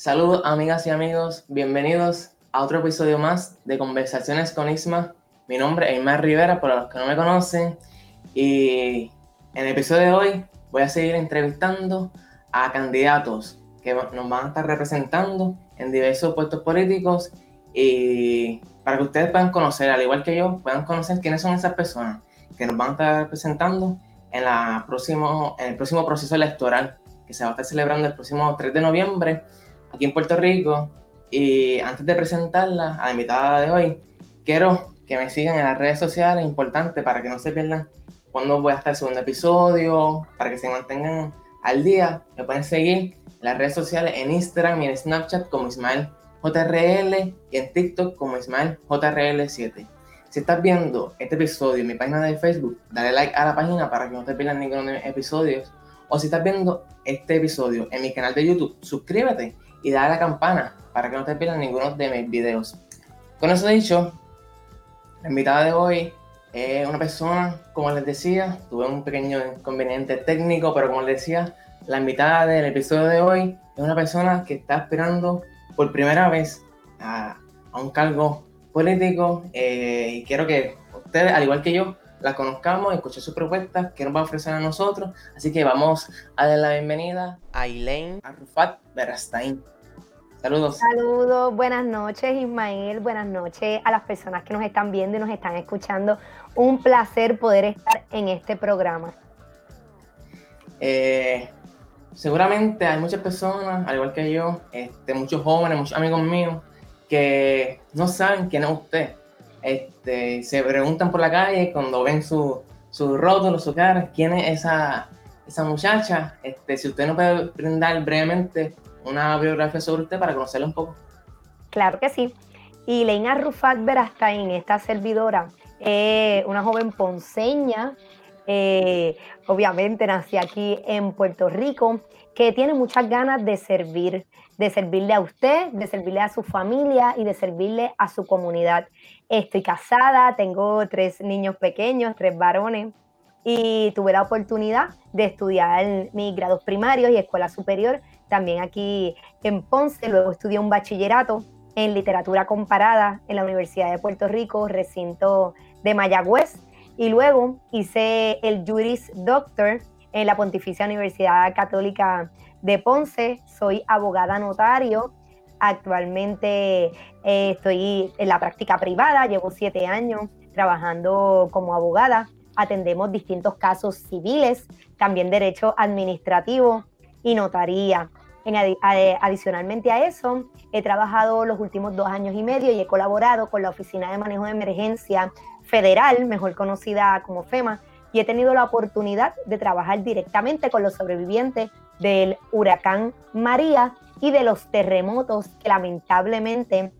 Saludos amigas y amigos, bienvenidos a otro episodio más de Conversaciones con Isma. Mi nombre es Isma Rivera, para los que no me conocen. Y en el episodio de hoy voy a seguir entrevistando a candidatos que nos van a estar representando en diversos puestos políticos y para que ustedes puedan conocer, al igual que yo, puedan conocer quiénes son esas personas que nos van a estar representando en, la próximo, en el próximo proceso electoral que se va a estar celebrando el próximo 3 de noviembre aquí en Puerto Rico. Y antes de presentarla a la invitada de hoy, quiero que me sigan en las redes sociales, importante para que no se pierdan cuando voy a estar el segundo episodio, para que se mantengan al día. Me pueden seguir en las redes sociales, en Instagram y en Snapchat como Ismael JRL y en TikTok como Ismael JRL7. Si estás viendo este episodio en mi página de Facebook, dale like a la página para que no te pierdas ninguno de mis episodios. O si estás viendo este episodio en mi canal de YouTube, suscríbete y dale a la campana para que no te pierdas ninguno de mis videos. Con eso dicho, la invitada de hoy es una persona, como les decía, tuve un pequeño inconveniente técnico, pero como les decía, la invitada del episodio de hoy es una persona que está esperando por primera vez a, un cargo político eh, y quiero que ustedes, al igual que yo, la conozcamos, escuchen sus propuestas, que nos va a ofrecer a nosotros. Así que vamos a dar la bienvenida a Elaine Arrufat Berastain. Saludos. Saludos, buenas noches Ismael, buenas noches a las personas que nos están viendo y nos están escuchando. Un placer poder estar en este programa. Eh, seguramente hay muchas personas, al igual que yo, este, muchos jóvenes, muchos amigos míos, que no saben quién es usted este, se preguntan por la calle cuando ven su, su rótulo, su cara, quién es esa, esa muchacha. Este, si usted nos puede brindar brevemente una biografía sobre usted para conocerla un poco. Claro que sí. Y Leina Rufat Berastain, esta servidora, es una joven ponceña, eh, obviamente nací aquí en Puerto Rico, que tiene muchas ganas de servir, de servirle a usted, de servirle a su familia y de servirle a su comunidad. Estoy casada, tengo tres niños pequeños, tres varones, y tuve la oportunidad de estudiar mis grados primarios y escuela superior también aquí en Ponce. Luego estudié un bachillerato en literatura comparada en la Universidad de Puerto Rico, recinto de Mayagüez. Y luego hice el Juris Doctor en la Pontificia Universidad Católica de Ponce. Soy abogada notario. Actualmente eh, estoy en la práctica privada, llevo siete años trabajando como abogada. Atendemos distintos casos civiles, también derecho administrativo y notaría. adicionalmente a eso, he trabajado los últimos dos años y medio y he colaborado con la Oficina de Manejo de Emergencia Federal, mejor conocida como FEMA, y he tenido la oportunidad de trabajar directamente con los sobrevivientes del huracán María y de los terremotos que lamentablemente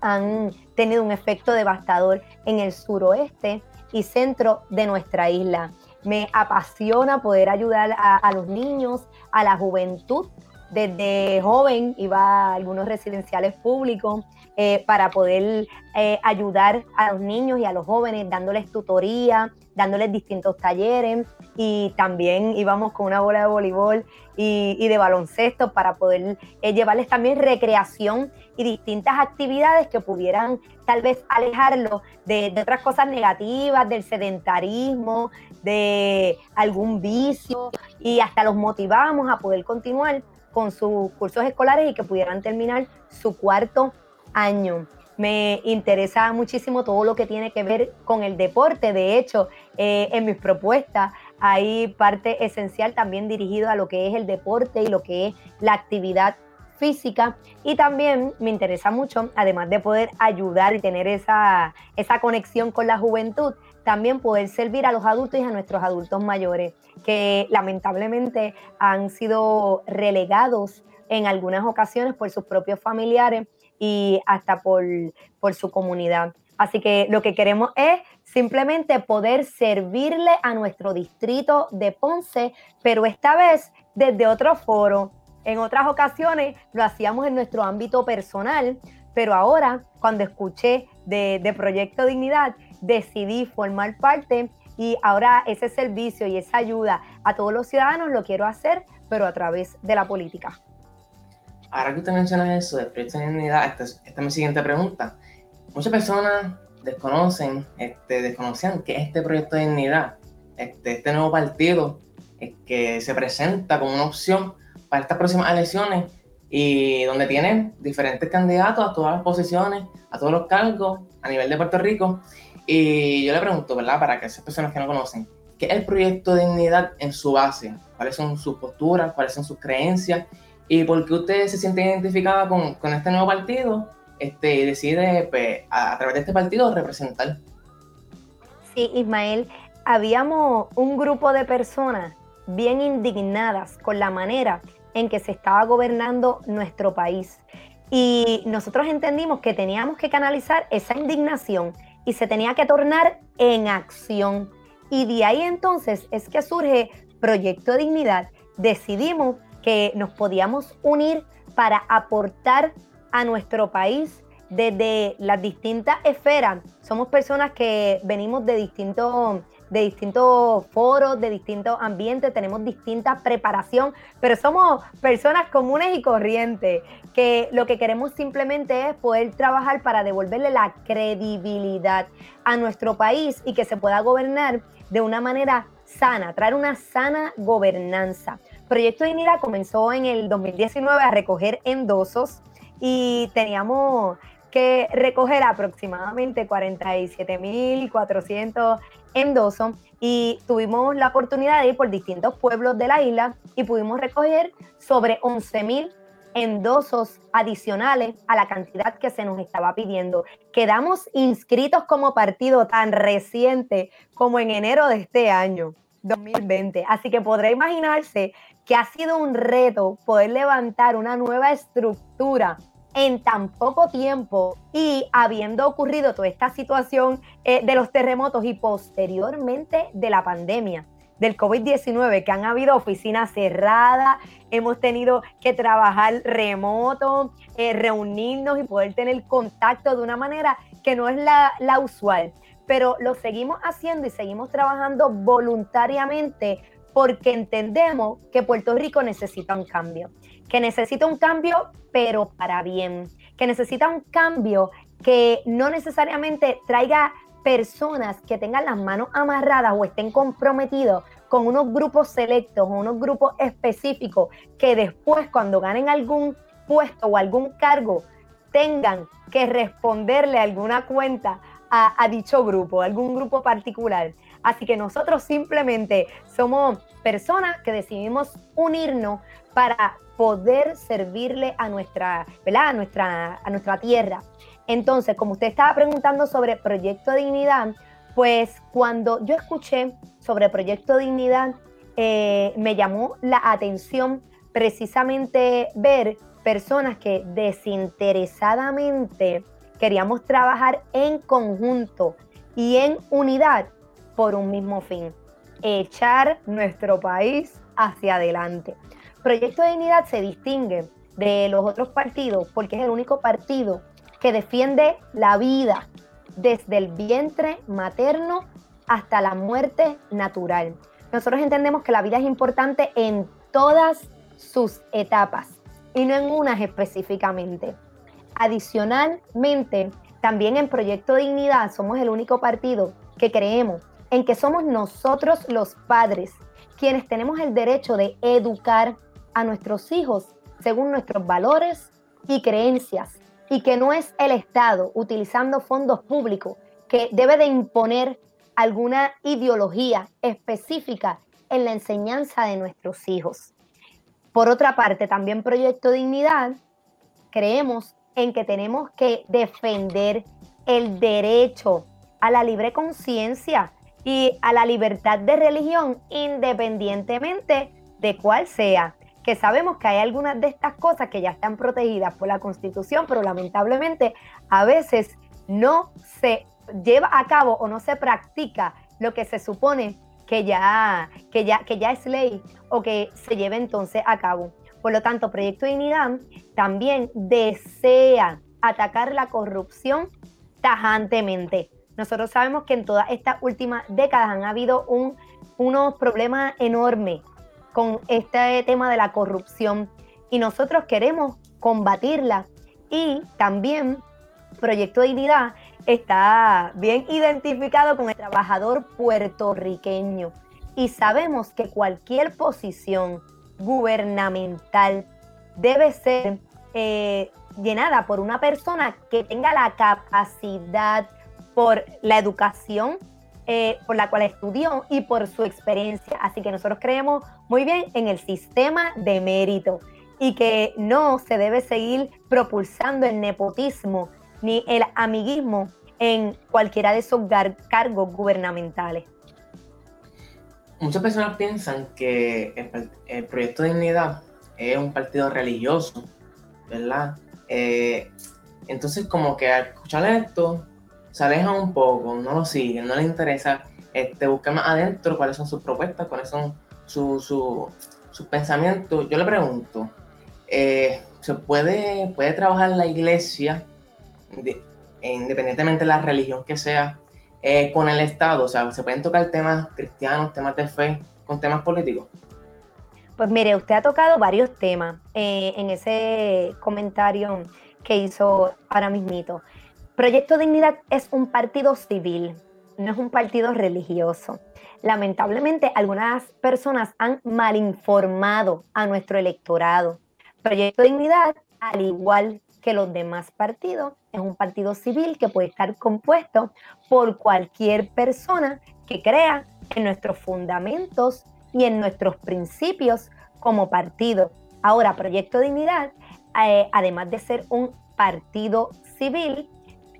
han tenido un efecto devastador en el suroeste y centro de nuestra isla. Me apasiona poder ayudar a, los niños, a la juventud. Desde joven iba a algunos residenciales públicos eh, para poder eh, ayudar a los niños y a los jóvenes, dándoles tutoría, dándoles distintos talleres. Y también íbamos con una bola de voleibol y, de baloncesto para poder eh, llevarles también recreación y distintas actividades que pudieran tal vez alejarlos de, de otras cosas negativas, del sedentarismo, de algún vicio. Y hasta los motivamos a poder continuar con sus cursos escolares y que pudieran terminar su cuarto año. Me interesa muchísimo todo lo que tiene que ver con el deporte. De hecho, eh, en mis propuestas hay parte esencial también dirigido a lo que es el deporte y lo que es la actividad física y también me interesa mucho, además de poder ayudar y tener esa, esa conexión con la juventud, también poder servir a los adultos y a nuestros adultos mayores que lamentablemente han sido relegados en algunas ocasiones por sus propios familiares y hasta por, por su comunidad. Así que lo que queremos es simplemente poder servirle a nuestro distrito de Ponce, pero esta vez desde otro foro. En otras ocasiones lo hacíamos en nuestro ámbito personal, pero ahora cuando escuché de, de Proyecto Dignidad, decidí formar parte y ahora ese servicio y esa ayuda a todos los ciudadanos lo quiero hacer, pero a través de la política. Ahora que usted menciona eso del proyecto de dignidad, esta, esta es mi siguiente pregunta. Muchas personas desconocen, este, desconocían que este proyecto de dignidad, este, este nuevo partido que se presenta como una opción para estas próximas elecciones y donde tienen diferentes candidatos a todas las posiciones, a todos los cargos a nivel de Puerto Rico. Y yo le pregunto, ¿verdad? Para que esas personas que no conocen, ¿qué es el proyecto de dignidad en su base? ¿Cuáles son sus posturas? ¿Cuáles son sus creencias? ¿Y por qué usted se siente identificada con, este nuevo partido este, y decide pues, a, a través de este partido representar? Sí, Ismael, habíamos un grupo de personas bien indignadas con la manera en que se estaba gobernando nuestro país. Y nosotros entendimos que teníamos que canalizar esa indignación y se tenía que tornar en acción. Y de ahí entonces es que surge Proyecto Dignidad. Decidimos que nos podíamos unir para aportar a nuestro país desde las distintas esferas. Somos personas que venimos de distintos de distintos foros, de distintos ambientes, tenemos distinta preparación, pero somos personas comunes y corrientes, que lo que queremos simplemente es poder trabajar para devolverle la credibilidad a nuestro país y que se pueda gobernar de una manera sana, traer una sana gobernanza. Proyecto Dignidad comenzó en el 2019 a recoger endosos y teníamos que recoger aproximadamente 47.400 endosos y tuvimos la oportunidad de ir por distintos pueblos de la isla y pudimos recoger sobre 11.000 endosos adicionales a la cantidad que se nos estaba pidiendo. Quedamos inscritos como partido tan reciente como en enero de este año, 2020. Así que podrá imaginarse que ha sido un reto poder levantar una nueva estructura en tan poco tiempo y habiendo ocurrido toda esta situación eh, de los terremotos y posteriormente de la pandemia del COVID-19, que han habido oficinas cerradas, hemos tenido que trabajar remoto, eh, reunirnos y poder tener contacto de una manera que no es la, la usual, pero lo seguimos haciendo y seguimos trabajando voluntariamente porque entendemos que Puerto Rico necesita un cambio, que necesita un cambio pero para bien, que necesita un cambio que no necesariamente traiga personas que tengan las manos amarradas o estén comprometidos con unos grupos selectos o unos grupos específicos que después cuando ganen algún puesto o algún cargo tengan que responderle alguna cuenta a, a dicho grupo, algún grupo particular. Así que nosotros simplemente somos personas que decidimos unirnos para poder servirle a nuestra, ¿verdad? A nuestra, a nuestra tierra. Entonces, como usted estaba preguntando sobre Proyecto Dignidad, pues cuando yo escuché sobre Proyecto Dignidad, eh, me llamó la atención precisamente ver personas que desinteresadamente queríamos trabajar en conjunto y en unidad por un mismo fin, echar nuestro país hacia adelante. Proyecto de Dignidad se distingue de los otros partidos porque es el único partido que defiende la vida desde el vientre materno hasta la muerte natural. Nosotros entendemos que la vida es importante en todas sus etapas y no en unas específicamente. Adicionalmente, también en Proyecto Dignidad somos el único partido que creemos en que somos nosotros los padres quienes tenemos el derecho de educar a nuestros hijos según nuestros valores y creencias y que no es el Estado utilizando fondos públicos que debe de imponer alguna ideología específica en la enseñanza de nuestros hijos. Por otra parte, también Proyecto Dignidad, creemos en que tenemos que defender el derecho a la libre conciencia y a la libertad de religión independientemente de cuál sea. Que sabemos que hay algunas de estas cosas que ya están protegidas por la Constitución, pero lamentablemente a veces no se lleva a cabo o no se practica lo que se supone que ya, que ya, que ya es ley o que se lleve entonces a cabo. Por lo tanto, Proyecto Dignidad también desea atacar la corrupción tajantemente. Nosotros sabemos que en todas estas últimas décadas han habido un, unos problemas enormes con este tema de la corrupción y nosotros queremos combatirla. Y también Proyecto Dignidad está bien identificado con el trabajador puertorriqueño y sabemos que cualquier posición gubernamental debe ser eh, llenada por una persona que tenga la capacidad por la educación eh, por la cual estudió y por su experiencia. Así que nosotros creemos muy bien en el sistema de mérito y que no se debe seguir propulsando el nepotismo ni el amiguismo en cualquiera de esos cargos gubernamentales. Muchas personas piensan que el, Proyecto de Dignidad es un partido religioso, ¿verdad? Eh, entonces, como que al esto, se aleja un poco, no lo siguen, no les interesa este, buscar más adentro cuáles son sus propuestas, cuáles son sus pensamientos. Yo le pregunto, eh, ¿se puede, puede trabajar la iglesia, independientemente de la religión que sea, eh, con el Estado? O sea, ¿se pueden tocar temas cristianos, temas de fe, con temas políticos? Pues mire, usted ha tocado varios temas eh, en ese comentario que hizo ahora mismito. Proyecto Dignidad es un partido civil, no es un partido religioso. Lamentablemente, algunas personas han malinformado a nuestro electorado. Proyecto Dignidad, al igual que los demás partidos, es un partido civil que puede estar compuesto por cualquier persona que crea en nuestros fundamentos y en nuestros principios como partido. Ahora, Proyecto Dignidad, eh, además de ser un partido civil,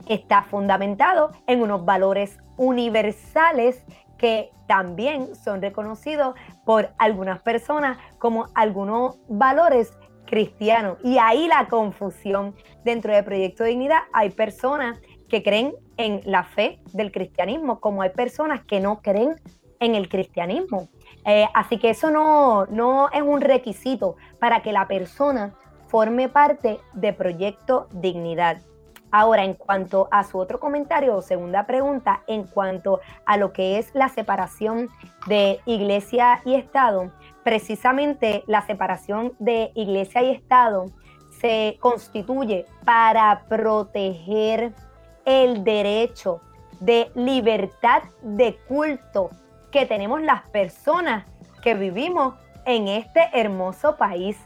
está fundamentado en unos valores universales que también son reconocidos por algunas personas como algunos valores cristianos. Y ahí la confusión dentro del Proyecto Dignidad. Hay personas que creen en la fe del cristianismo, como hay personas que no creen en el cristianismo. Eh, así que eso no, no es un requisito para que la persona forme parte de Proyecto Dignidad. Ahora, en cuanto a su otro comentario o segunda pregunta, en cuanto a lo que es la separación de iglesia y Estado, precisamente la separación de iglesia y Estado se constituye para proteger el derecho de libertad de culto que tenemos las personas que vivimos en este hermoso país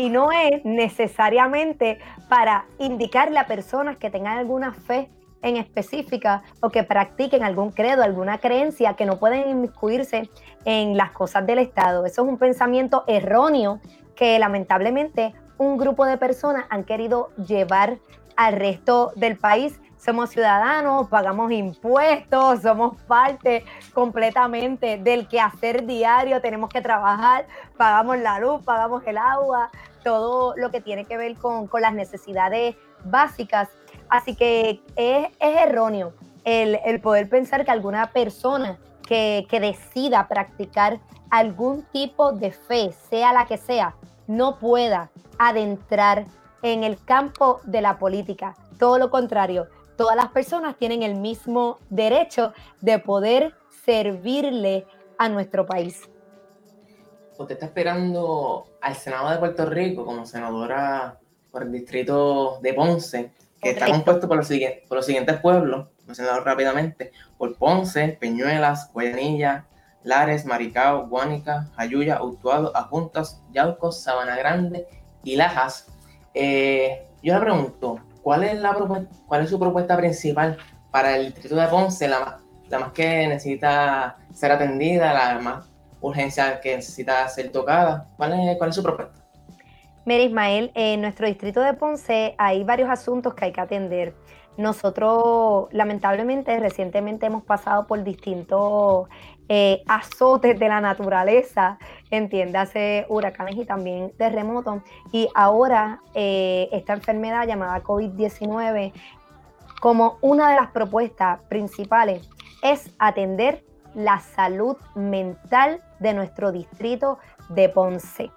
y no es necesariamente para indicarle a personas que tengan alguna fe en específica o que practiquen algún credo, alguna creencia que no pueden inmiscuirse en las cosas del Estado. Eso es un pensamiento erróneo que lamentablemente un grupo de personas han querido llevar al resto del país somos ciudadanos, pagamos impuestos, somos parte completamente del quehacer diario, tenemos que trabajar, pagamos la luz, pagamos el agua, todo lo que tiene que ver con, las necesidades básicas. Así que es, erróneo el, poder pensar que alguna persona que, que decida practicar algún tipo de fe, sea la que sea, no pueda adentrar en el campo de la política. Todo lo contrario, todas las personas tienen el mismo derecho de poder servirle a nuestro país. Usted está esperando al Senado de Puerto Rico como senadora por el distrito de Ponce, que está compuesto por los, siguientes, por los siguientes pueblos, mencionados rápidamente, por Ponce, Peñuelas, Guayanilla, Lares, Maricao, Guánica, Jayuya, Utuado, Ajuntas, Yaucos, Sabana Grande y Lajas. Eh, yo le pregunto, ¿cuál es, la ¿cuál es su propuesta principal para el distrito de Ponce, la, la más que necesita ser atendida, la más urgencia que necesita ser tocada? ¿Cuál es, cuál es su propuesta? Mira, Ismael, en nuestro distrito de Ponce hay varios asuntos que hay que atender. Nosotros, lamentablemente, recientemente hemos pasado por distintos eh, azotes de la naturaleza, entiéndase huracanes y también terremotos. Y ahora eh, esta enfermedad llamada COVID-19, como una de las propuestas principales, es atender la salud mental de nuestro distrito de Ponce,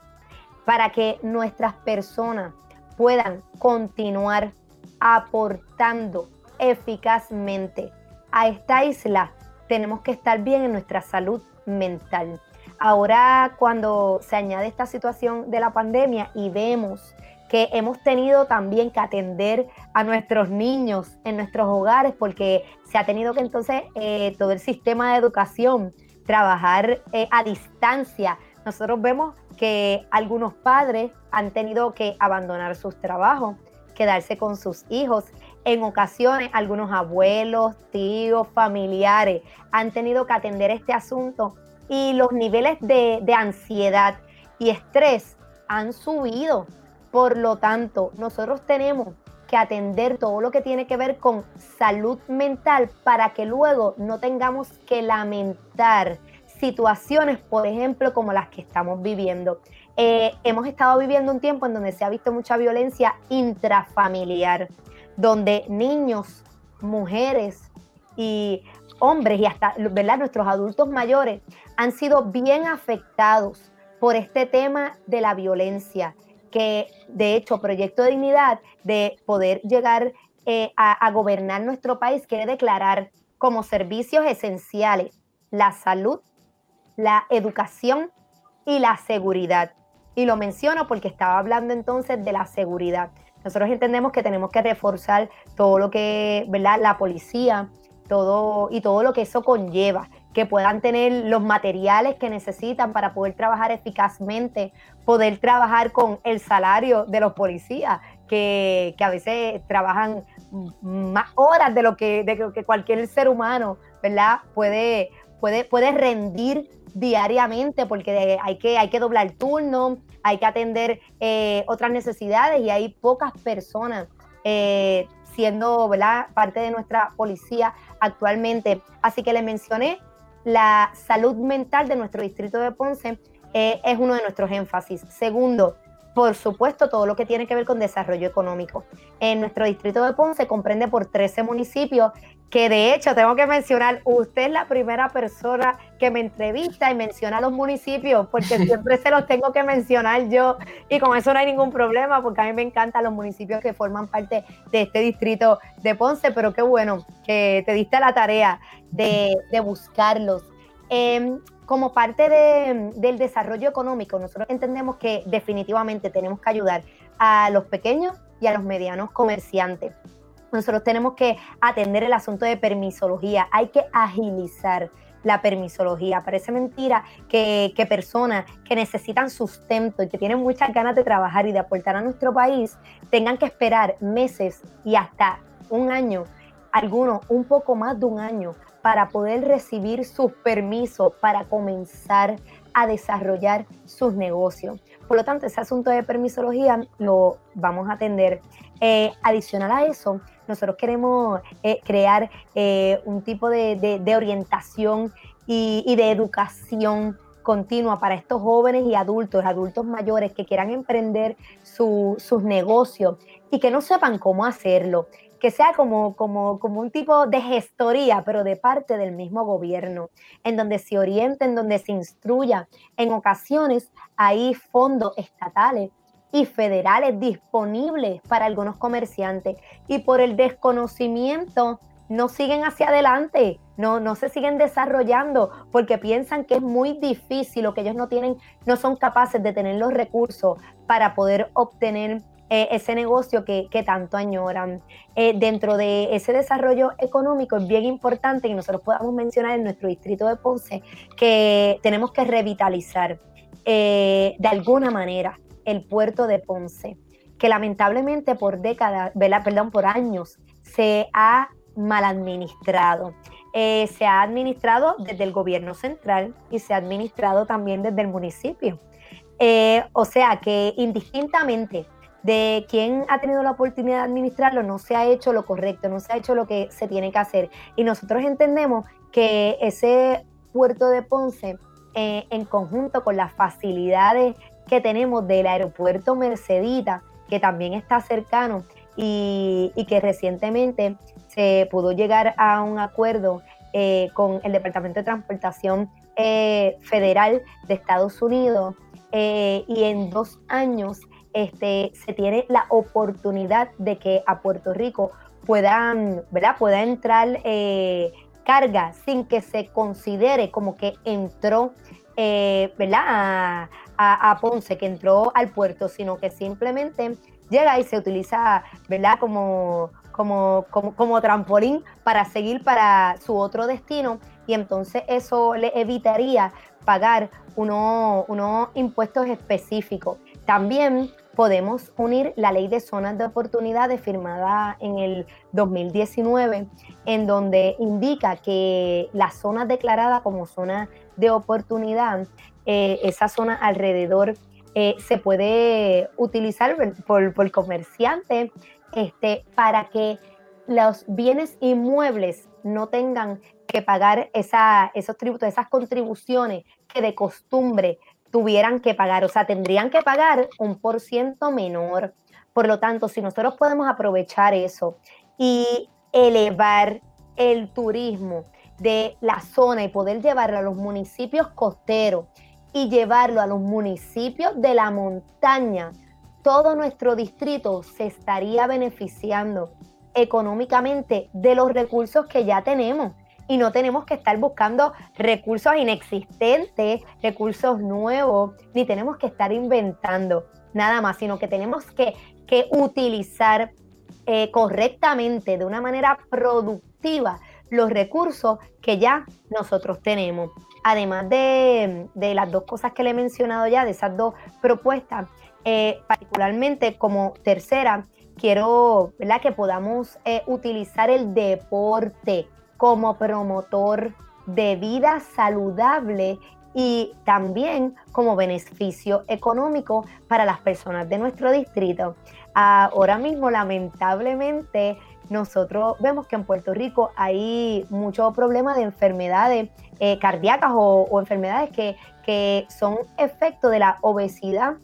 para que nuestras personas puedan continuar aportando eficazmente a esta isla, tenemos que estar bien en nuestra salud mental. ahora cuando se añade esta situación de la pandemia y vemos que hemos tenido también que atender a nuestros niños en nuestros hogares porque se ha tenido que entonces eh, todo el sistema de educación trabajar eh, a distancia. Nosotros vemos que algunos padres han tenido que abandonar sus trabajos, quedarse con sus hijos. En ocasiones, algunos abuelos, tíos, familiares han tenido que atender este asunto y los niveles de, de ansiedad y estrés han subido. Por lo tanto, nosotros tenemos que atender todo lo que tiene que ver con salud mental para que luego no tengamos que lamentar situaciones, por ejemplo, como las que estamos viviendo. Eh, hemos estado viviendo un tiempo en donde se ha visto mucha violencia intrafamiliar, donde niños, mujeres y hombres y hasta ¿verdad? nuestros adultos mayores han sido bien afectados por este tema de la violencia, que de hecho Proyecto de Dignidad de poder llegar eh, a gobernar nuestro país quiere declarar como servicios esenciales la salud, la educación y la seguridad. Y lo menciono porque estaba hablando entonces de la seguridad. Nosotros entendemos que tenemos que reforzar todo lo que, ¿verdad? La policía, todo y todo lo que eso conlleva, que puedan tener los materiales que necesitan para poder trabajar eficazmente, poder trabajar con el salario de los policías, que, a veces trabajan más horas de lo que, de que cualquier ser humano, ¿verdad? Puede, puede, puede rendir diariamente porque hay que, hay que doblar turno, hay que atender eh, otras necesidades y hay pocas personas eh, siendo ¿verdad? parte de nuestra policía actualmente. Así que le mencioné la salud mental de nuestro distrito de Ponce eh, es uno de nuestros énfasis. Segundo, por supuesto, todo lo que tiene que ver con desarrollo económico. En nuestro distrito de Ponce comprende por 13 municipios que de hecho tengo que mencionar, usted es la primera persona que me entrevista y menciona los municipios, porque siempre se los tengo que mencionar yo y con eso no hay ningún problema, porque a mí me encantan los municipios que forman parte de este distrito de Ponce, pero qué bueno que te diste la tarea de, buscarlos. Em, como parte del desarrollo económico, nosotros entendemos que definitivamente tenemos que ayudar a los pequeños y a los medianos comerciantes nosotros tenemos que atender el asunto de permisología, hay que agilizar la permisología. Parece mentira que, personas que necesitan sustento y que tienen muchas ganas de trabajar y de aportar a nuestro país tengan que esperar meses y hasta un año, algunos un poco más de un año, para poder recibir sus permisos para comenzar a desarrollar sus negocios. Por lo tanto, ese asunto de permisología lo vamos a atender. Eh, adicional a eso, nosotros queremos eh, crear eh, un tipo de, orientación y, de educación continua para estos jóvenes y adultos, adultos mayores que quieran emprender sus negocios y que no sepan cómo hacerlo, que sea como, como, como un tipo de gestoría, pero de parte del mismo gobierno, en donde se oriente, en donde se instruya. En ocasiones hay fondos estatales y federales disponibles para algunos comerciantes y por el desconocimiento no siguen hacia adelante, no, no se siguen desarrollando porque piensan que es muy difícil o que ellos no tienen, no son capaces de tener los recursos para poder obtener eh, ese negocio que, tanto añoran. Eh, dentro de ese desarrollo económico es bien importante que nosotros podamos mencionar en nuestro distrito de Ponce que tenemos que revitalizar eh, de alguna manera el puerto de Ponce, que lamentablemente por décadas, perdón, por años se ha mal administrado. Eh, se ha administrado desde el gobierno central y se ha administrado también desde el municipio. Eh, o sea que indistintamente de quién ha tenido la oportunidad de administrarlo, no se ha hecho lo correcto, no se ha hecho lo que se tiene que hacer. Y nosotros entendemos que ese puerto de Ponce, eh, en conjunto con las facilidades que tenemos del aeropuerto Mercedita, que también está cercano y, que recientemente se pudo llegar a un acuerdo eh, con el Departamento de Transportación eh, Federal de Estados Unidos eh, y en dos años este, se tiene la oportunidad de que a Puerto Rico puedan, ¿verdad? pueda entrar carga sin que se considere como que entró ¿verdad? A, Ponce, que entró al puerto, sino que simplemente llega y se utiliza, ¿verdad? Como, como, como, como trampolín para seguir para su otro destino y entonces eso le evitaría pagar unos impuestos específicos. También podemos unir la ley de zonas de oportunidades firmada en el 2019, en donde indica que la zona declarada como zona de oportunidad, eh, esa zona alrededor eh, se puede utilizar por, por comerciantes este, para que los bienes inmuebles no tengan que pagar esos tributos, esas contribuciones que de costumbre tuvieran que pagar, o sea, tendrían que pagar un por ciento menor. Por lo tanto, si nosotros podemos aprovechar eso y elevar el turismo de la zona y poder llevarlo a los municipios costeros y llevarlo a los municipios de la montaña, todo nuestro distrito se estaría beneficiando económicamente de los recursos que ya tenemos y no tenemos que estar buscando recursos inexistentes, recursos nuevos, ni tenemos que estar inventando nada más, sino que tenemos que, utilizar eh, correctamente, de una manera productiva, los recursos que ya nosotros tenemos. Además de, las dos cosas que le he mencionado ya, de esas dos propuestas, eh, particularmente como tercera, quiero que podamos eh, utilizar el deporte como promotor de vida saludable y también como beneficio económico para las personas de nuestro distrito. Ahora mismo, lamentablemente, nosotros vemos que en Puerto Rico hay muchos problemas de enfermedades eh, cardíacas o, enfermedades que, que son efecto de la obesidad,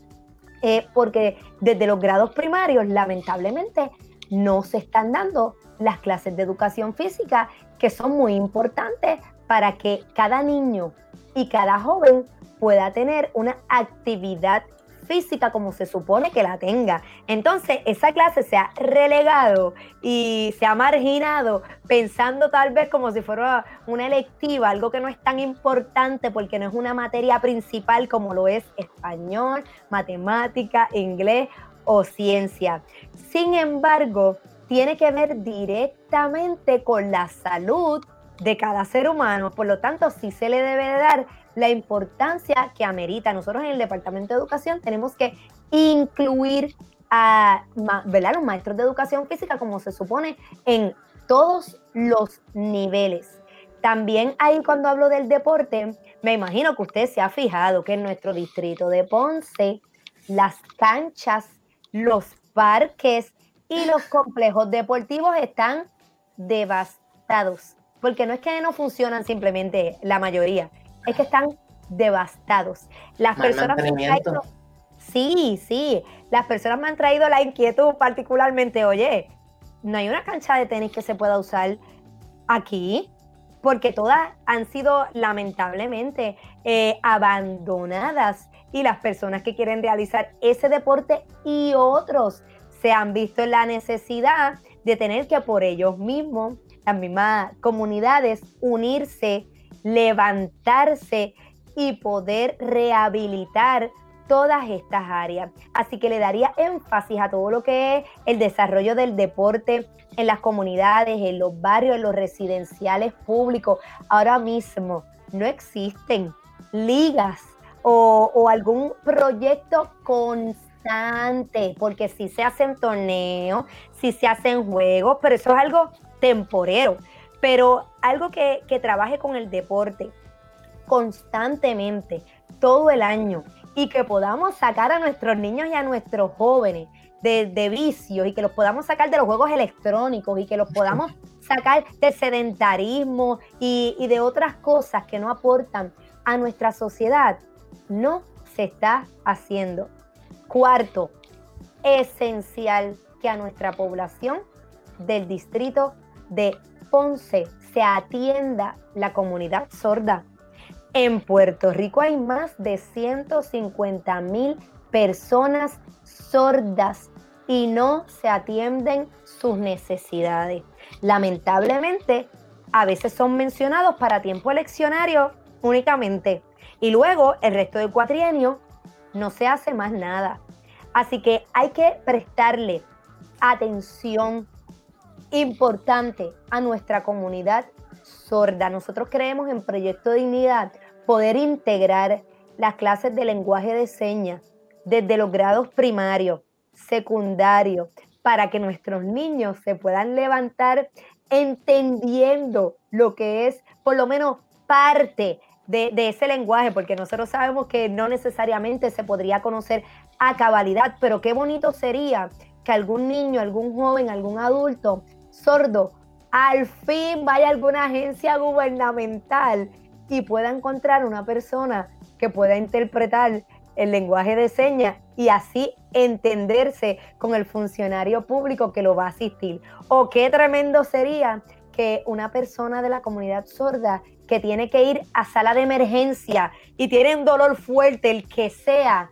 eh, porque desde los grados primarios, lamentablemente, no se están dando las clases de educación física que son muy importantes para que cada niño y cada joven pueda tener una actividad física como se supone que la tenga. Entonces, esa clase se ha relegado y se ha marginado pensando tal vez como si fuera una electiva, algo que no es tan importante porque no es una materia principal como lo es español, matemática, inglés o ciencia. Sin embargo, tiene que ver directamente con la salud de cada ser humano. Por lo tanto, sí se le debe dar la importancia que amerita. Nosotros en el Departamento de Educación tenemos que incluir a los maestros de educación física como se supone en todos los niveles. También ahí cuando hablo del deporte, me imagino que usted se ha fijado que en nuestro distrito de Ponce, las canchas, los parques, y los complejos deportivos están devastados. Porque no es que no funcionan simplemente la mayoría, es que están devastados. Las personas me han traído, sí, sí, las personas me han traído la inquietud particularmente, oye, no hay una cancha de tenis que se pueda usar aquí, porque todas han sido lamentablemente eh, abandonadas y las personas que quieren realizar ese deporte y otros se han visto en la necesidad de tener que por ellos mismos, las mismas comunidades, unirse, levantarse y poder rehabilitar todas estas áreas. Así que le daría énfasis a todo lo que es el desarrollo del deporte en las comunidades, en los barrios, en los residenciales públicos. Ahora mismo no existen ligas o, algún proyecto constante porque si se hacen torneos, si se hacen juegos, pero eso es algo temporero. Pero algo que, trabaje con el deporte constantemente, todo el año, y que podamos sacar a nuestros niños y a nuestros jóvenes de, de, vicios y que los podamos sacar de los juegos electrónicos y que los podamos sacar del sedentarismo y, y de otras cosas que no aportan a nuestra sociedad, no se está haciendo. Cuarto, esencial que a nuestra población del distrito de Ponce se atienda la comunidad sorda. En Puerto Rico hay más de 150 mil personas sordas y no se atienden sus necesidades. Lamentablemente, a veces son mencionados para tiempo eleccionario únicamente Y luego, el resto del cuatrienio, no se hace más nada. Así que hay que prestarle atención importante a nuestra comunidad sorda. Nosotros creemos en Proyecto Dignidad poder integrar las clases de lenguaje de señas desde los grados primarios, secundarios, para que nuestros niños se puedan levantar entendiendo lo que es por lo menos parte de, ese lenguaje, porque nosotros sabemos que no necesariamente se podría conocer a cabalidad, pero qué bonito sería que algún niño, algún joven, algún adulto sordo, al fin vaya alguna agencia gubernamental y pueda encontrar una persona que pueda interpretar el lenguaje de señas y así entenderse con el funcionario público que lo va a asistir. O qué tremendo sería que una persona de la comunidad sorda que tiene que ir a sala de emergencia y tiene un dolor fuerte, el que sea,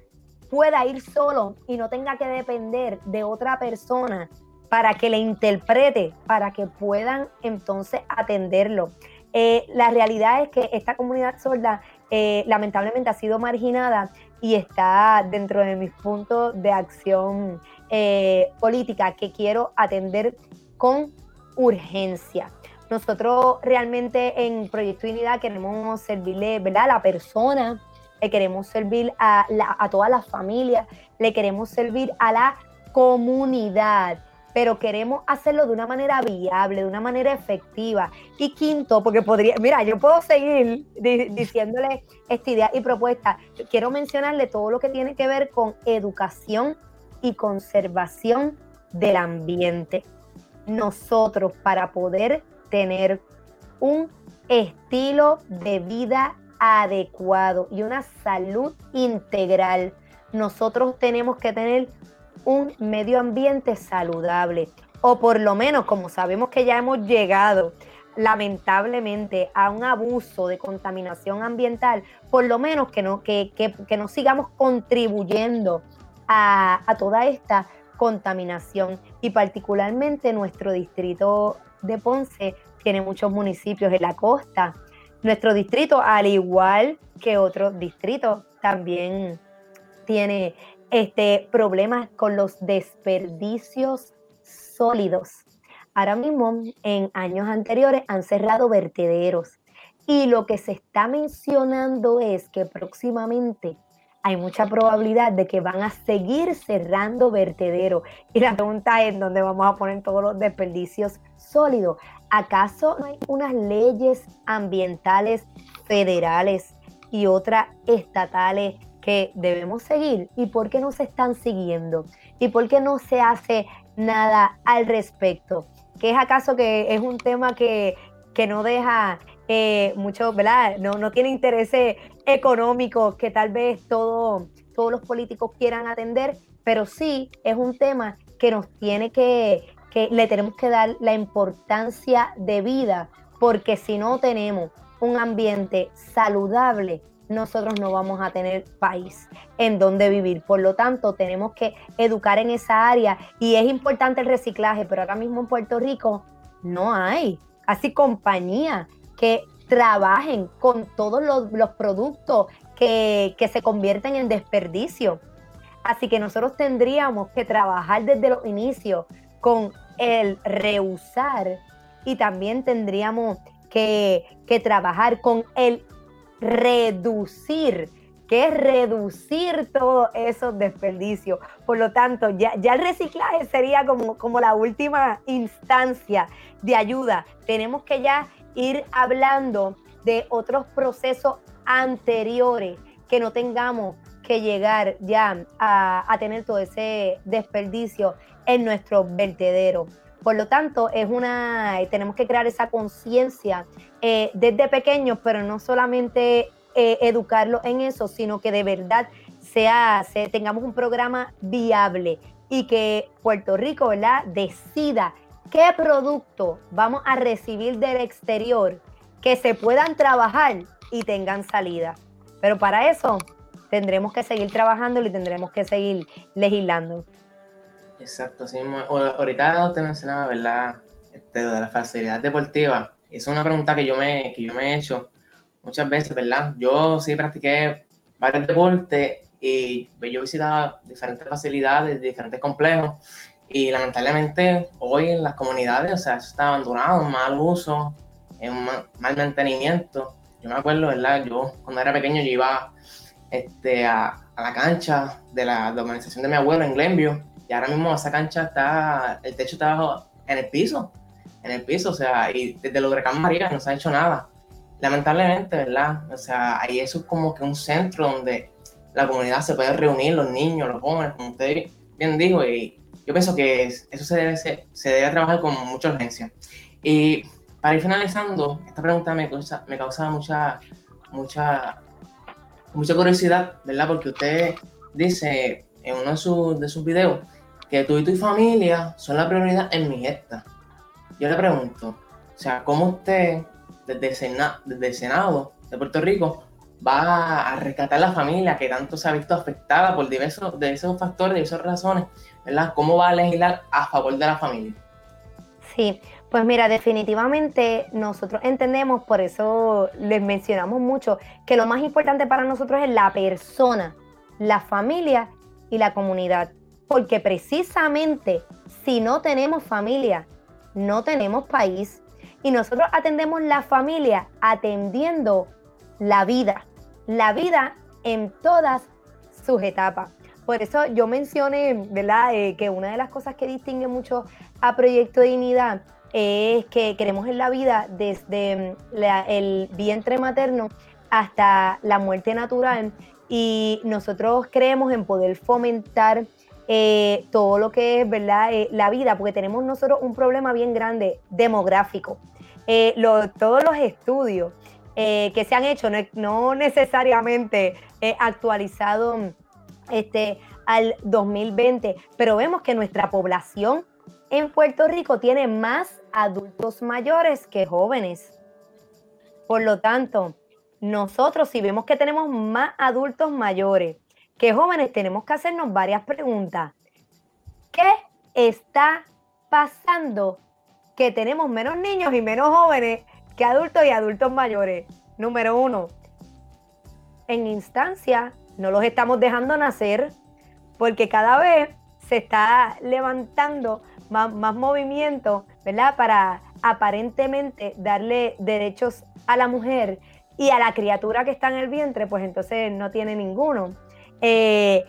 pueda ir solo y no tenga que depender de otra persona para que le interprete, para que puedan entonces atenderlo. Eh, la realidad es que esta comunidad sorda eh, lamentablemente ha sido marginada y está dentro de mis puntos de acción eh, política que quiero atender con urgencia. Nosotros realmente en Proyecto Unidad queremos servirle ¿verdad? a la persona, le queremos servir a, a todas las familias, le queremos servir a la comunidad pero queremos hacerlo de una manera viable, de una manera efectiva. Y quinto, porque podría, mira, yo puedo seguir diciéndole esta idea y propuesta. Quiero mencionarle todo lo que tiene que ver con educación y conservación del ambiente. Nosotros, para poder tener un estilo de vida adecuado y una salud integral, nosotros tenemos que tener un medio ambiente saludable. O por lo menos, como sabemos que ya hemos llegado lamentablemente a un abuso de contaminación ambiental, por lo menos que no, que, que, no sigamos contribuyendo a, a toda esta contaminación. Y particularmente nuestro distrito de Ponce tiene muchos municipios en la costa. Nuestro distrito, al igual que otros distritos, también tiene este, problemas con los desperdicios sólidos. Ahora mismo, en años anteriores, han cerrado vertederos. Y lo que se está mencionando es que próximamente hay mucha probabilidad de que van a seguir cerrando vertederos. Y la pregunta es, ¿dónde vamos a poner todos los desperdicios sólidos? ¿Acaso no hay unas leyes ambientales federales y otras estatales que debemos seguir y por qué no se están siguiendo y por qué no se hace nada al respecto. ¿Qué es acaso que es un tema que, no deja eh, mucho, ¿verdad? No, no tiene intereses económicos que tal vez todo, todos los políticos quieran atender, pero sí es un tema que nos tiene que, que le tenemos que dar la importancia de vida, porque si no tenemos un ambiente saludable, nosotros no vamos a tener país en donde vivir. Por lo tanto, tenemos que educar en esa área y es importante el reciclaje, pero ahora mismo en Puerto Rico no hay casi compañías que trabajen con todos los, productos que, que se convierten en desperdicio. Así que nosotros tendríamos que trabajar desde los inicios con el reusar y también tendríamos que, que trabajar con el reducir, que es reducir todos esos desperdicios. Por lo tanto, ya, el reciclaje sería como, como la última instancia de ayuda. Tenemos que ya ir hablando de otros procesos anteriores que no tengamos que llegar ya a, a tener todo ese desperdicio en nuestro vertedero. Por lo tanto, es una, tenemos que crear esa conciencia eh, desde pequeños, pero no solamente eh, educarlo en eso, sino que de verdad sea, tengamos un programa viable y que Puerto Rico ¿verdad? decida qué producto vamos a recibir del exterior que se puedan trabajar y tengan salida. Pero para eso tendremos que seguir trabajando y tendremos que seguir legislando. Exacto, sí. Ahorita usted mencionaba, ¿verdad? Este, de la facilidad deportiva. Es una pregunta que yo me, que yo me he hecho muchas veces, ¿verdad? Yo sí practiqué varios deportes y yo visitaba diferentes facilidades, diferentes complejos y lamentablemente hoy en las comunidades, o sea, eso está abandonado, mal uso, mal, mantenimiento. Yo me acuerdo, ¿verdad? Yo cuando era pequeño yo iba este, a, la cancha de la, organización de mi abuelo en Glenview y ahora mismo esa cancha está, el techo está en el piso, en el piso, o sea, y desde el huracán María no se ha hecho nada. Lamentablemente, ¿verdad? O sea, ahí eso es como que un centro donde la comunidad se puede reunir, los niños, los jóvenes, como usted bien dijo, y yo pienso que eso se debe, se debe trabajar con mucha urgencia. Y para ir finalizando, esta pregunta me causa, me mucha, mucha, mucha curiosidad, ¿verdad? Porque usted dice en uno de sus, de sus videos que tú y tu familia son la prioridad en mi gesta. Yo le pregunto, o sea, ¿cómo usted, desde el, Senado, desde Senado de Puerto Rico, va a rescatar la familia que tanto se ha visto afectada por diversos, diversos factores, diversas razones, ¿verdad? ¿Cómo va a legislar a favor de la familia? Sí, pues mira, definitivamente nosotros entendemos, por eso les mencionamos mucho, que lo más importante para nosotros es la persona, la familia y la comunidad. Porque precisamente si no tenemos familia, no tenemos país. Y nosotros atendemos la familia atendiendo la vida, la vida en todas sus etapas. Por eso yo mencioné, ¿verdad?, eh, que una de las cosas que distingue mucho a Proyecto Dignidad es que queremos en la vida desde mm, el vientre materno hasta la muerte natural y nosotros creemos en poder fomentar eh, todo lo que es verdad eh, la vida porque tenemos nosotros un problema bien grande demográfico eh, todos los estudios que se han hecho no, necesariamente actualizado este, al 2020 pero vemos que nuestra población en Puerto Rico tiene más adultos mayores que jóvenes. Por lo tanto, nosotros si vemos que tenemos más adultos mayores que jóvenes, tenemos que hacernos varias preguntas. ¿Qué está pasando que tenemos menos niños y menos jóvenes que adultos y adultos mayores? Número uno, en instancia no los estamos dejando nacer porque cada vez se está levantando más, movimiento, ¿verdad? Para aparentemente darle derechos a la mujer y a la criatura que está en el vientre, pues entonces no tiene ninguno. Eh,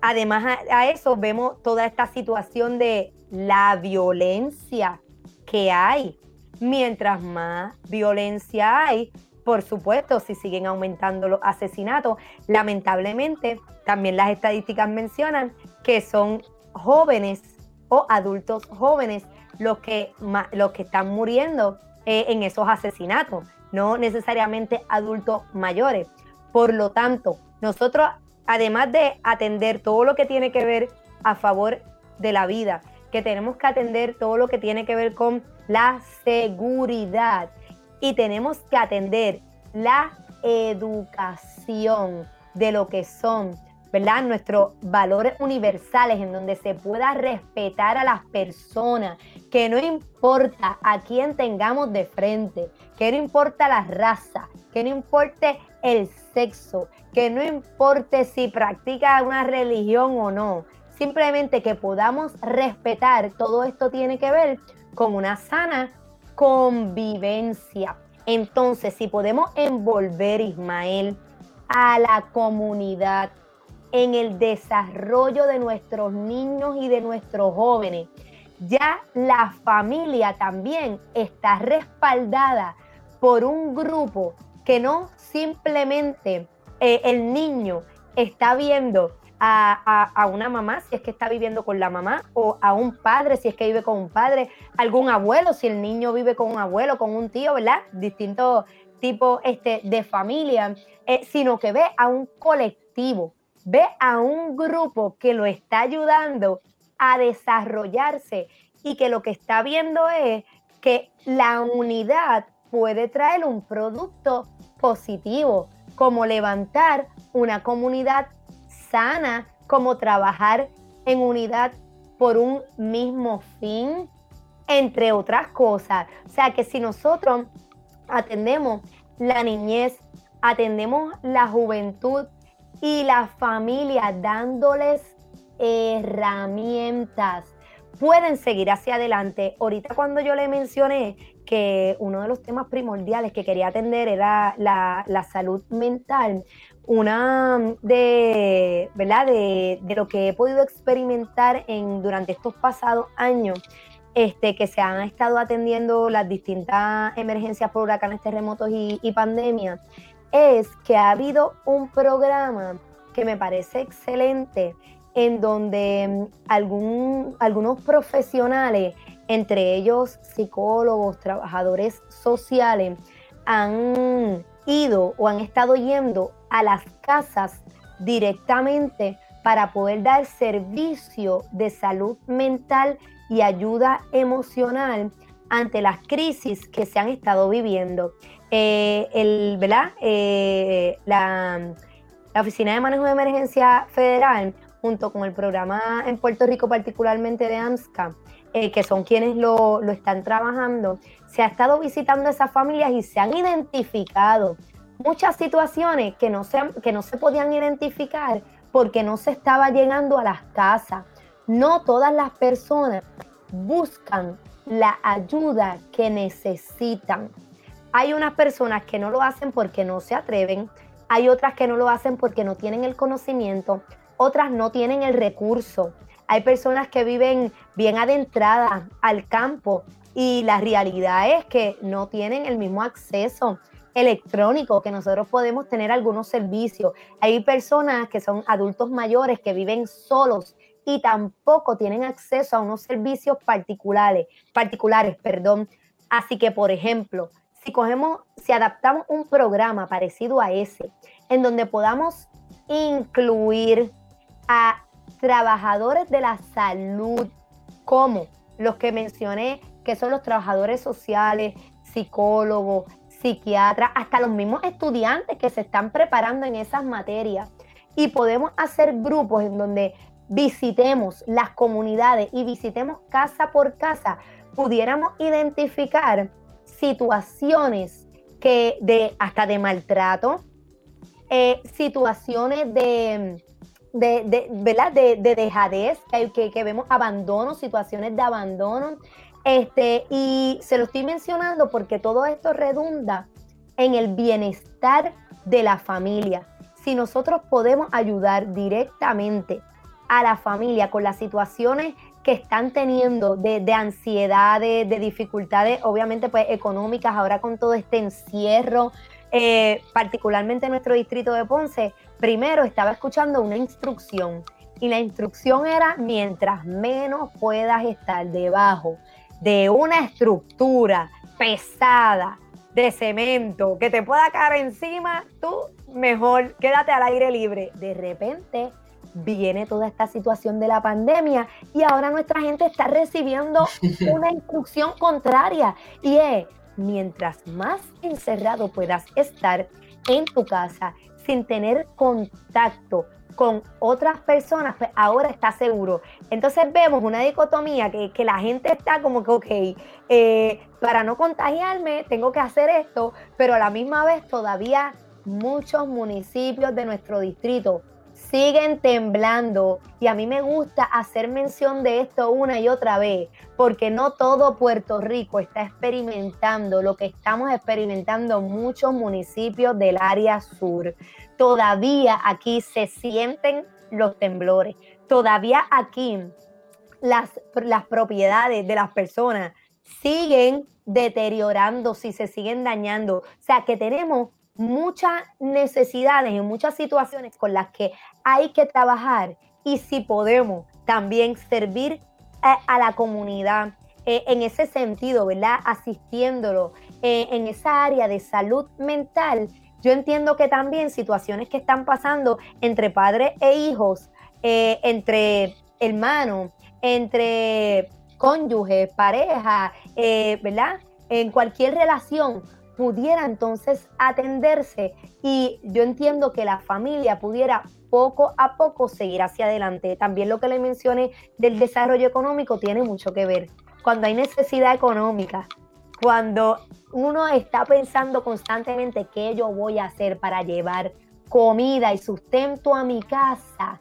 además a, eso vemos toda esta situación de la violencia que hay. Mientras más violencia hay, por supuesto, si siguen aumentando los asesinatos, lamentablemente también las estadísticas mencionan que son jóvenes o adultos jóvenes los que, los que están muriendo eh, en esos asesinatos, no necesariamente adultos mayores. Por lo tanto, nosotros, además de atender todo lo que tiene que ver a favor de la vida, que tenemos que atender todo lo que tiene que ver con la seguridad y tenemos que atender la educación de lo que son ¿verdad? Nuestros valores universales en donde se pueda respetar a las personas, que no importa a quién tengamos de frente, que no importa la raza, que no importe el sexo, que no importe si practica una religión o no, simplemente que podamos respetar, todo esto tiene que ver con una sana convivencia. Entonces, si podemos envolver, Ismael, a la comunidad, en el desarrollo de nuestros niños y de nuestros jóvenes. Ya la familia también está respaldada por un grupo que no simplemente eh, el niño está viendo a, a, una mamá si es que está viviendo con la mamá o a un padre si es que vive con un padre, algún abuelo si el niño vive con un abuelo, con un tío, ¿verdad? Distintos tipos este, de familia, eh, sino que ve a un colectivo ve a un grupo que lo está ayudando a desarrollarse y que lo que está viendo es que la unidad puede traer un producto positivo, como levantar una comunidad sana, como trabajar en unidad por un mismo fin, entre otras cosas. O sea que si nosotros atendemos la niñez, atendemos la juventud y la familia dándoles herramientas. Pueden seguir hacia adelante. Ahorita cuando yo le mencioné que uno de los temas primordiales que quería atender era la, salud mental, una de, ¿verdad? De, de, lo que he podido experimentar en, durante estos pasados años este, que se han estado atendiendo las distintas emergencias por huracanes, terremotos y, y pandemias, es que ha habido un programa que me parece excelente en donde mm, algún, algunos profesionales, entre ellos psicólogos, trabajadores sociales, han ido o han estado yendo a las casas directamente para poder dar servicio de salud mental y ayuda emocional ante las crisis que se han estado viviendo. Eh, ¿verdad? Eh, la, Oficina de Manejo de Emergencia Federal, junto con el programa en Puerto Rico, particularmente de AMSCA, eh, que son quienes lo, lo, están trabajando, se ha estado visitando esas familias y se han identificado muchas situaciones que no se, que no se podían identificar porque no se estaba llegando a las casas no todas las personas buscan la ayuda que necesitan. Hay unas personas que no lo hacen porque no se atreven, hay otras que no lo hacen porque no tienen el conocimiento, otras no tienen el recurso. Hay personas que viven bien adentradas al campo y la realidad es que no tienen el mismo acceso electrónico que nosotros podemos tener algunos servicios. Hay personas que son adultos mayores que viven solos y tampoco tienen acceso a unos servicios particulares, particulares, perdón. Así que, por ejemplo, si cogemos, si adaptamos un programa parecido a ese, en donde podamos incluir a trabajadores de la salud, como los que mencioné, que son los trabajadores sociales, psicólogos, psiquiatras, hasta los mismos estudiantes que se están preparando en esas materias. Y podemos hacer grupos en donde visitemos las comunidades y visitemos casa por casa, pudiéramos identificar situaciones que de hasta de maltrato, eh, situaciones de, de, de, ¿verdad? de, de dejadez, que, que, vemos abandono, situaciones de abandono. Este, y se lo estoy mencionando porque todo esto redunda en el bienestar de la familia. Si nosotros podemos ayudar directamente a la familia con las situaciones que están teniendo de, de ansiedades, de dificultades, obviamente pues económicas, ahora con todo este encierro, eh, particularmente en nuestro distrito de Ponce, primero estaba escuchando una instrucción y la instrucción era mientras menos puedas estar debajo de una estructura pesada de cemento que te pueda caer encima, tú mejor quédate al aire libre. De repente viene toda esta situación de la pandemia y ahora nuestra gente está recibiendo una instrucción contraria y es, mientras más encerrado puedas estar en tu casa sin tener contacto con otras personas, pues ahora está seguro. Entonces vemos una dicotomía que, que la gente está como que, ok, eh, para no contagiarme tengo que hacer esto, pero a la misma vez todavía muchos municipios de nuestro distrito siguen temblando. Y a mí me gusta hacer mención de esto una y otra vez, porque no todo Puerto Rico está experimentando lo que estamos experimentando muchos municipios del área sur. Todavía aquí se sienten los temblores. Todavía aquí las, las propiedades de las personas siguen deteriorándose y se siguen dañando. O sea que tenemos muchas necesidades y muchas situaciones con las que hay que trabajar y si podemos también servir a, la comunidad eh, en ese sentido, ¿verdad? Asistiéndolo eh, en esa área de salud mental. Yo entiendo que también situaciones que están pasando entre padres e hijos, eh, entre hermanos, entre cónyuges, pareja, ¿verdad? En cualquier relación, pudiera entonces atenderse y yo entiendo que la familia pudiera poco a poco seguir hacia adelante. También lo que le mencioné del desarrollo económico tiene mucho que ver. Cuando hay necesidad económica, cuando uno está pensando constantemente qué yo voy a hacer para llevar comida y sustento a mi casa,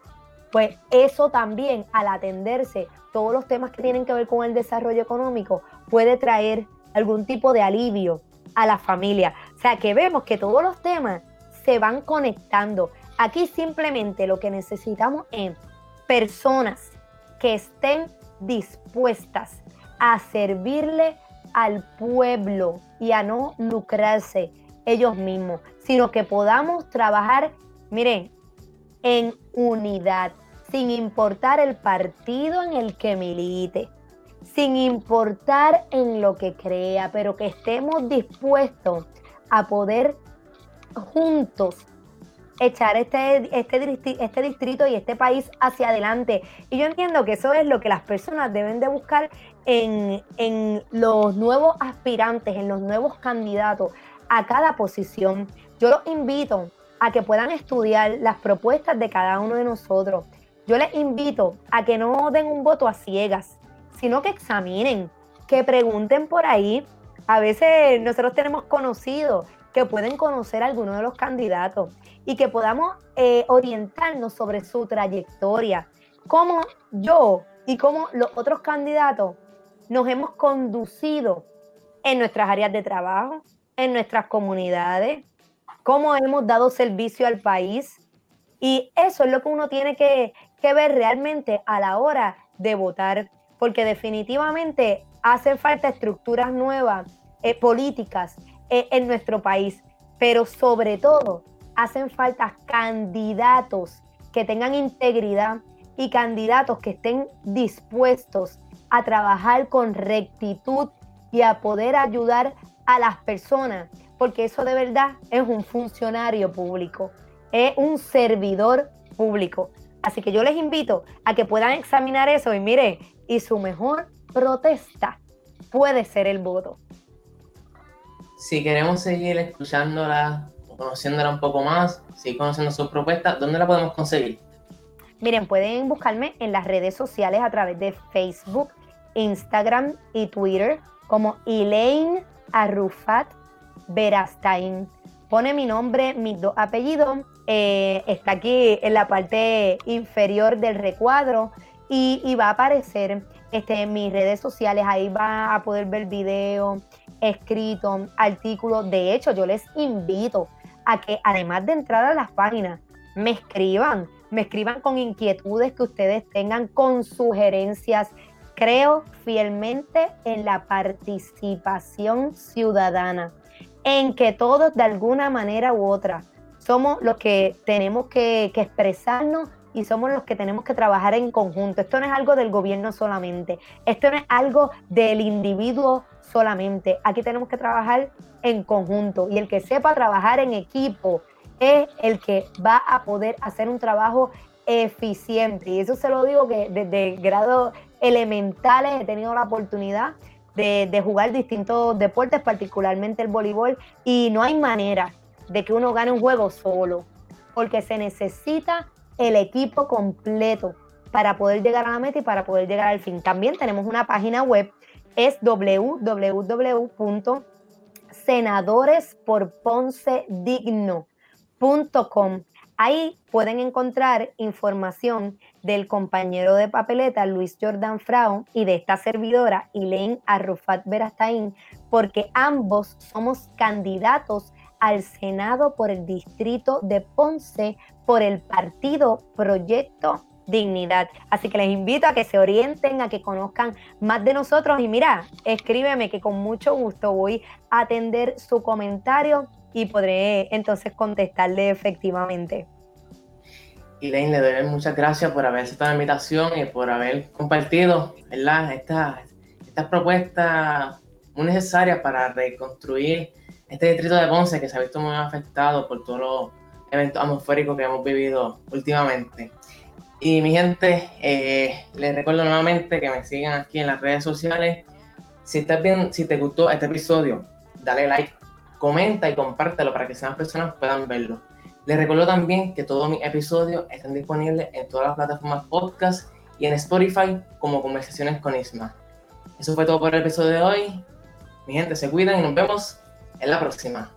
pues eso también al atenderse todos los temas que tienen que ver con el desarrollo económico puede traer algún tipo de alivio a la familia. O sea que vemos que todos los temas se van conectando. Aquí simplemente lo que necesitamos es personas que estén dispuestas a servirle al pueblo y a no lucrarse ellos mismos, sino que podamos trabajar, miren, en unidad, sin importar el partido en el que milite, sin importar en lo que crea, pero que estemos dispuestos a poder juntos echar este, este, este distrito y este país hacia adelante. Y yo entiendo que eso es lo que las personas deben de buscar en, en los nuevos aspirantes, en los nuevos candidatos a cada posición. Yo los invito a que puedan estudiar las propuestas de cada uno de nosotros. Yo les invito a que no den un voto a ciegas, sino que examinen, que pregunten por ahí. A veces nosotros tenemos conocidos que pueden conocer a alguno de los candidatos y que podamos eh, orientarnos sobre su trayectoria, cómo yo y cómo los otros candidatos nos hemos conducido en nuestras áreas de trabajo, en nuestras comunidades, cómo hemos dado servicio al país. Y eso es lo que uno tiene que, ver realmente a la hora de votar, porque definitivamente hacen falta estructuras nuevas, eh, políticas eh, en nuestro país, pero sobre todo hacen falta candidatos que tengan integridad y candidatos que estén dispuestos a trabajar con rectitud y a poder ayudar a las personas, porque eso de verdad es un funcionario público, es un servidor público. Así que yo les invito a que puedan examinar eso y mire, y su mejor protesta puede ser el voto. Si queremos seguir escuchándola, conociéndola un poco más, seguir conociendo sus propuestas, ¿dónde la podemos conseguir? Miren, pueden buscarme en las redes sociales a través de Facebook, Instagram y Twitter como Elaine Arrufat Verastain. Pone mi nombre, mis dos apellidos, eh, está aquí en la parte inferior del recuadro y, va a aparecer este, en mis redes sociales. Ahí va a poder ver video, escrito, artículos. De hecho, yo les invito a que además de entrar a las páginas, me escriban, me escriban con inquietudes que ustedes tengan, con sugerencias, Creo fielmente en la participación ciudadana, en que todos de alguna manera u otra somos los que tenemos que, expresarnos y somos los que tenemos que trabajar en conjunto. Esto no es algo del gobierno solamente, esto no es algo del individuo solamente. Aquí tenemos que trabajar en conjunto y el que sepa trabajar en equipo es el que va a poder hacer un trabajo eficiente. Y eso se lo digo que desde grado elementales he tenido la oportunidad de, jugar distintos deportes, particularmente el voleibol, y no hay manera de que uno gane un juego solo, porque se necesita el equipo completo para poder llegar a la meta y para poder llegar al fin. También tenemos una página web, es www.senadoresporponcedigno.com. Ahí pueden encontrar información del compañero de papeleta Luis Jordan Frau y de esta servidora Elaine Arrufat Berastain, porque ambos somos candidatos al Senado por el distrito de Ponce por el partido Proyecto Dignidad. Así que les invito a que se orienten, a que conozcan más de nosotros y mira, escríbeme que con mucho gusto voy a atender su comentario y podré entonces contestarle efectivamente. Elaine, le doy muchas gracias por haber aceptado la invitación y por haber compartido. Estas, estas propuestas muy necesarias para reconstruir este distrito de Ponce que se ha visto muy afectado por todos los eventos atmosféricos que hemos vivido últimamente. Y mi gente, eh, les recuerdo nuevamente que me sigan aquí en las redes sociales. Si estás bien, si te gustó este episodio, dale like, comenta y compártelo para que más personas puedan verlo. Les recuerdo también que todos mis episodios están disponibles en todas las plataformas podcast y en Spotify como Conversaciones con Isma. Eso fue todo por el episodio de hoy. Mi gente, se cuidan y nos vemos en la próxima.